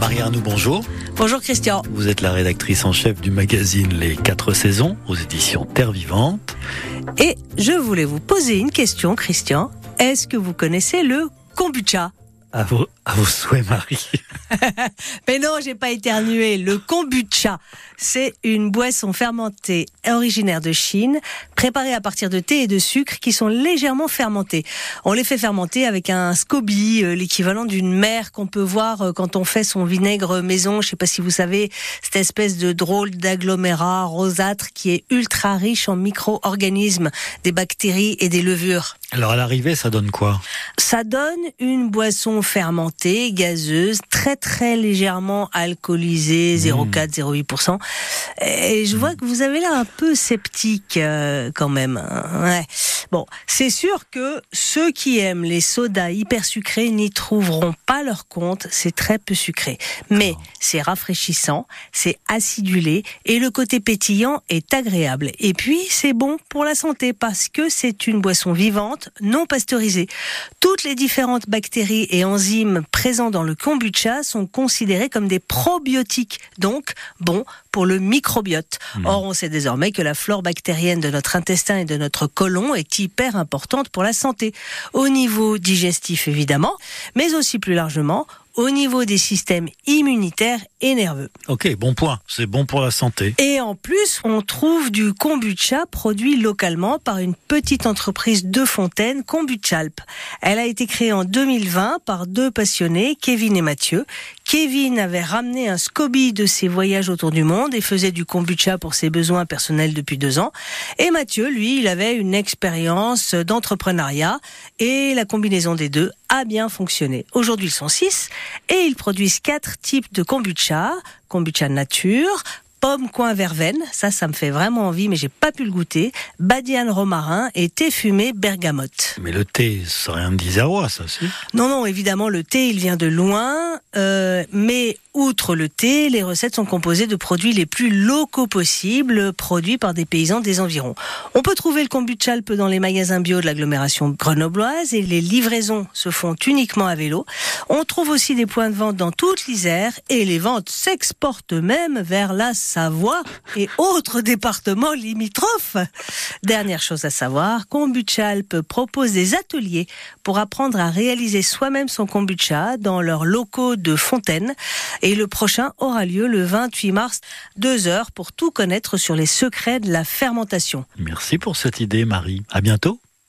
Marie-Arnoux, bonjour. Bonjour Christian. Vous êtes la rédactrice en chef du magazine Les 4 saisons aux éditions Terre Vivante. Et je voulais vous poser une question, Christian. Est-ce que vous connaissez le kombucha? À vos, à vos souhaits, Marie. Mais non, j'ai pas éternué. Le kombucha, c'est une boisson fermentée originaire de Chine, préparée à partir de thé et de sucre qui sont légèrement fermentés. On les fait fermenter avec un SCOBY, euh, l'équivalent d'une mer qu'on peut voir euh, quand on fait son vinaigre maison. Je sais pas si vous savez, cette espèce de drôle d'agglomérat rosâtre qui est ultra riche en micro-organismes, des bactéries et des levures. Alors à l'arrivée, ça donne quoi? Ça donne une boisson fermentée, gazeuse, très très légèrement alcoolisée, 0,4, 0,8%. Et je vois que vous avez l'air un peu sceptique euh, quand même. hein. Ouais. Bon, c'est sûr que ceux qui aiment les sodas hyper sucrés n'y trouveront pas leur compte. C'est très peu sucré, mais c'est rafraîchissant, c'est acidulé et le côté pétillant est agréable. Et puis c'est bon pour la santé parce que c'est une boisson vivante, non pasteurisée. Toutes les différentes bactéries et enzymes présents dans le kombucha sont considérés comme des probiotiques, donc bons pour le microbiote. Or, on sait désormais que la flore bactérienne de notre intestin et de notre côlon est hyper importante pour la santé. Au niveau digestif, évidemment, mais aussi plus largement au niveau des systèmes immunitaires et nerveux. Ok, bon point. C'est bon pour la santé. Et en plus, on trouve du kombucha produit localement par une petite entreprise de Fontaine, Kombuchalp. Elle a été créée en 2020 par deux passionnés, Kevin et Mathieu. Kevin avait ramené un SCOBY de ses voyages autour du monde et faisait du kombucha pour ses besoins personnels depuis deux ans. Et Mathieu, lui, il avait une expérience d'entrepreneuriat et la combinaison des deux a bien fonctionné. Aujourd'hui, ils sont six et ils produisent quatre types de kombucha. Kombucha nature, pomme coin verveine, ça, ça me fait vraiment envie, mais j'ai pas pu le goûter. Badiane romarin et thé fumé bergamote. Mais le thé, ça rien de d'isérois, ça, si Non, non, évidemment, le thé, il vient de loin, euh, mais outre le thé, les recettes sont composées de produits les plus locaux possibles, produits par des paysans des environs. On peut trouver le kombucha alpe dans les magasins bio de l'agglomération grenobloise et les livraisons se font uniquement à vélo. On trouve aussi des points de vente dans toute l'Isère et les ventes s'exportent même vers la Savoie et autres départements limitrophes. Dernière chose à savoir, Kombucha Alpes propose des ateliers pour apprendre à réaliser soi-même son kombucha dans leurs locaux de Fontaine. Et le prochain aura lieu le 28 mars, deux heures pour tout connaître sur les secrets de la fermentation. Merci pour cette idée, Marie. À bientôt.